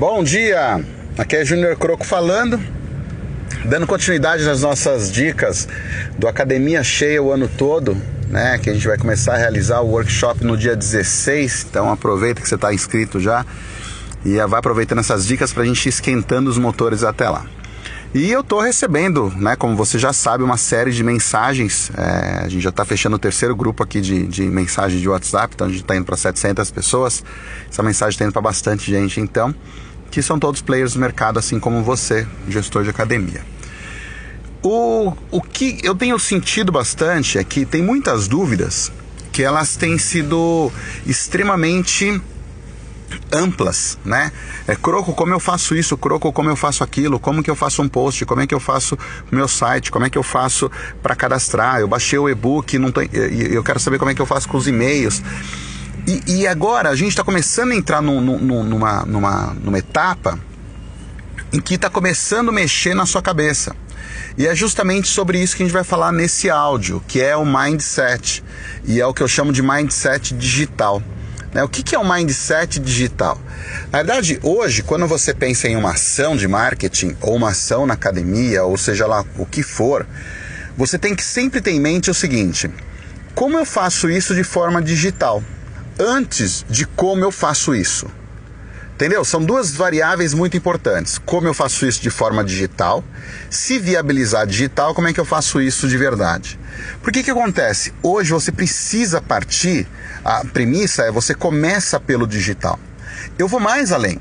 Bom dia, aqui é Júnior Croco falando, dando continuidade nas nossas dicas do Academia Cheia o ano todo, né? Que a gente vai começar a realizar o workshop no dia 16, então aproveita que você está inscrito já e vai aproveitando essas dicas para a gente ir esquentando os motores até lá. E eu estou recebendo, né, como você já sabe, uma série de mensagens. É, a gente já está fechando o terceiro grupo aqui de, de mensagens de WhatsApp, então a gente está indo para 700 pessoas. Essa mensagem está indo para bastante gente, então que são todos players do mercado, assim como você, gestor de academia. O, o que eu tenho sentido bastante é que tem muitas dúvidas que elas têm sido extremamente amplas, né? É, Croco, como eu faço isso? Croco, como eu faço aquilo? Como que eu faço um post? Como é que eu faço meu site? Como é que eu faço para cadastrar? Eu baixei o e-book, não tô, eu quero saber como é que eu faço com os e-mails. E, e agora a gente está começando a entrar num, num, numa, numa, numa etapa em que está começando a mexer na sua cabeça. E é justamente sobre isso que a gente vai falar nesse áudio, que é o mindset. E é o que eu chamo de mindset digital. Né? O que, que é o mindset digital? Na verdade, hoje, quando você pensa em uma ação de marketing, ou uma ação na academia, ou seja lá o que for, você tem que sempre ter em mente o seguinte: como eu faço isso de forma digital? Antes de como eu faço isso. Entendeu? São duas variáveis muito importantes. Como eu faço isso de forma digital, se viabilizar digital, como é que eu faço isso de verdade? Por que que acontece? Hoje você precisa partir, a premissa é você começa pelo digital. Eu vou mais além.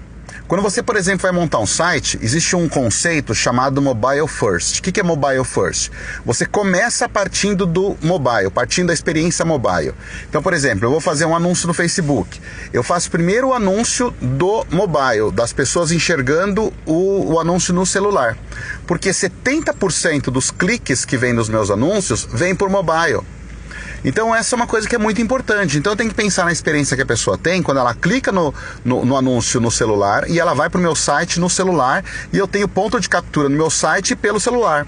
Quando você, por exemplo, vai montar um site, existe um conceito chamado mobile first. O que é mobile first? Você começa partindo do mobile, partindo da experiência mobile. Então, por exemplo, eu vou fazer um anúncio no Facebook. Eu faço primeiro o anúncio do mobile, das pessoas enxergando o, o anúncio no celular. Porque 70% dos cliques que vêm nos meus anúncios vêm por mobile. Então essa é uma coisa que é muito importante. Então tenho que pensar na experiência que a pessoa tem quando ela clica no, no, no anúncio no celular e ela vai para o meu site no celular e eu tenho ponto de captura no meu site pelo celular.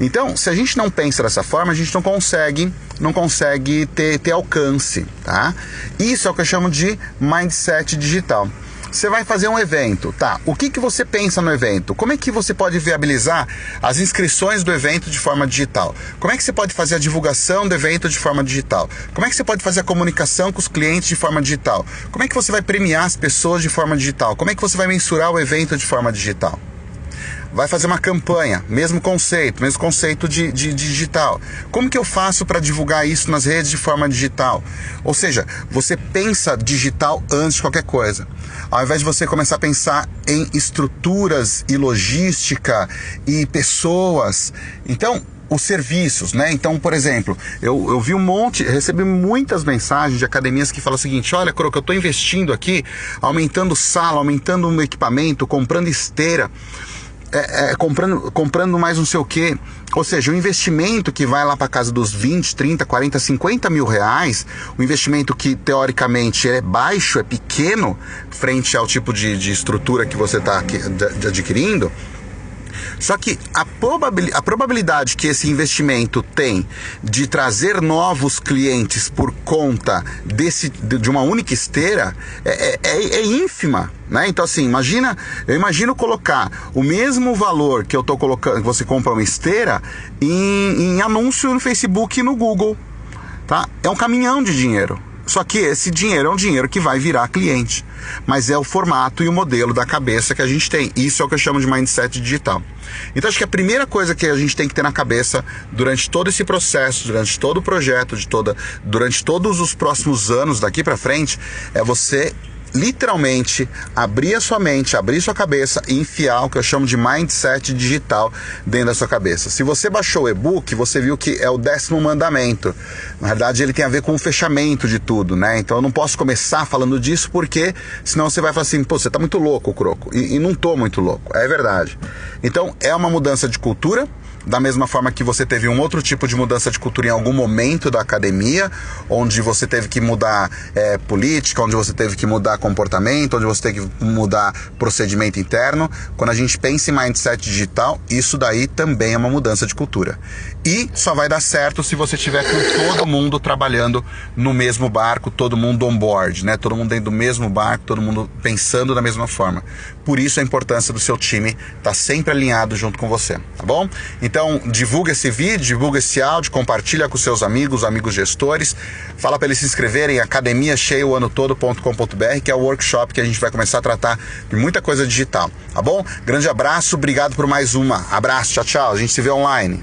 Então, se a gente não pensa dessa forma, a gente não consegue, não consegue ter, ter alcance, tá? Isso é o que eu chamo de mindset digital. Você vai fazer um evento, tá? O que, que você pensa no evento? Como é que você pode viabilizar as inscrições do evento de forma digital? Como é que você pode fazer a divulgação do evento de forma digital? Como é que você pode fazer a comunicação com os clientes de forma digital? Como é que você vai premiar as pessoas de forma digital? Como é que você vai mensurar o evento de forma digital? Vai fazer uma campanha, mesmo conceito, mesmo conceito de, de, de digital. Como que eu faço para divulgar isso nas redes de forma digital? Ou seja, você pensa digital antes de qualquer coisa. Ao invés de você começar a pensar em estruturas e logística e pessoas. Então, os serviços, né? Então, por exemplo, eu, eu vi um monte, recebi muitas mensagens de academias que falam o seguinte: olha, Croco, eu estou investindo aqui, aumentando sala, aumentando um equipamento, comprando esteira é, é, comprando, comprando mais não sei o que. Ou seja, o investimento que vai lá para casa dos 20, 30, 40, 50 mil reais, o investimento que teoricamente é baixo, é pequeno, frente ao tipo de, de estrutura que você está adquirindo, só que a, probabilidade, a probabilidade que esse investimento tem de trazer novos clientes por conta desse, de uma única esteira é, é, é, é ínfima. Né? Então assim, imagina, eu imagino colocar o mesmo valor que eu estou colocando, você compra uma esteira, em, em anúncio no Facebook e no Google. Tá? É um caminhão de dinheiro. Só que esse dinheiro é um dinheiro que vai virar cliente. Mas é o formato e o modelo da cabeça que a gente tem. Isso é o que eu chamo de mindset digital. Então acho que a primeira coisa que a gente tem que ter na cabeça durante todo esse processo, durante todo o projeto, de toda, durante todos os próximos anos daqui para frente, é você literalmente abrir a sua mente, abrir sua cabeça e enfiar o que eu chamo de mindset digital dentro da sua cabeça. Se você baixou o e-book, você viu que é o décimo mandamento. Na verdade, ele tem a ver com o fechamento de tudo, né? Então eu não posso começar falando disso porque senão você vai falar assim, pô, você tá muito louco, Croco. E, e não tô muito louco. É verdade. Então é uma mudança de cultura da mesma forma que você teve um outro tipo de mudança de cultura em algum momento da academia, onde você teve que mudar é, política, onde você teve que mudar comportamento, onde você teve que mudar procedimento interno. Quando a gente pensa em mindset digital, isso daí também é uma mudança de cultura. E só vai dar certo se você tiver com todo mundo trabalhando no mesmo barco, todo mundo on board, né? Todo mundo dentro do mesmo barco, todo mundo pensando da mesma forma. Por isso a importância do seu time estar tá sempre alinhado junto com você, tá bom? Então, divulga esse vídeo, divulga esse áudio, compartilha com seus amigos, amigos gestores. Fala para eles se inscreverem em academiacheioanotodo.com.br, que é o workshop que a gente vai começar a tratar de muita coisa digital, tá bom? Grande abraço, obrigado por mais uma. Abraço, tchau, tchau. A gente se vê online.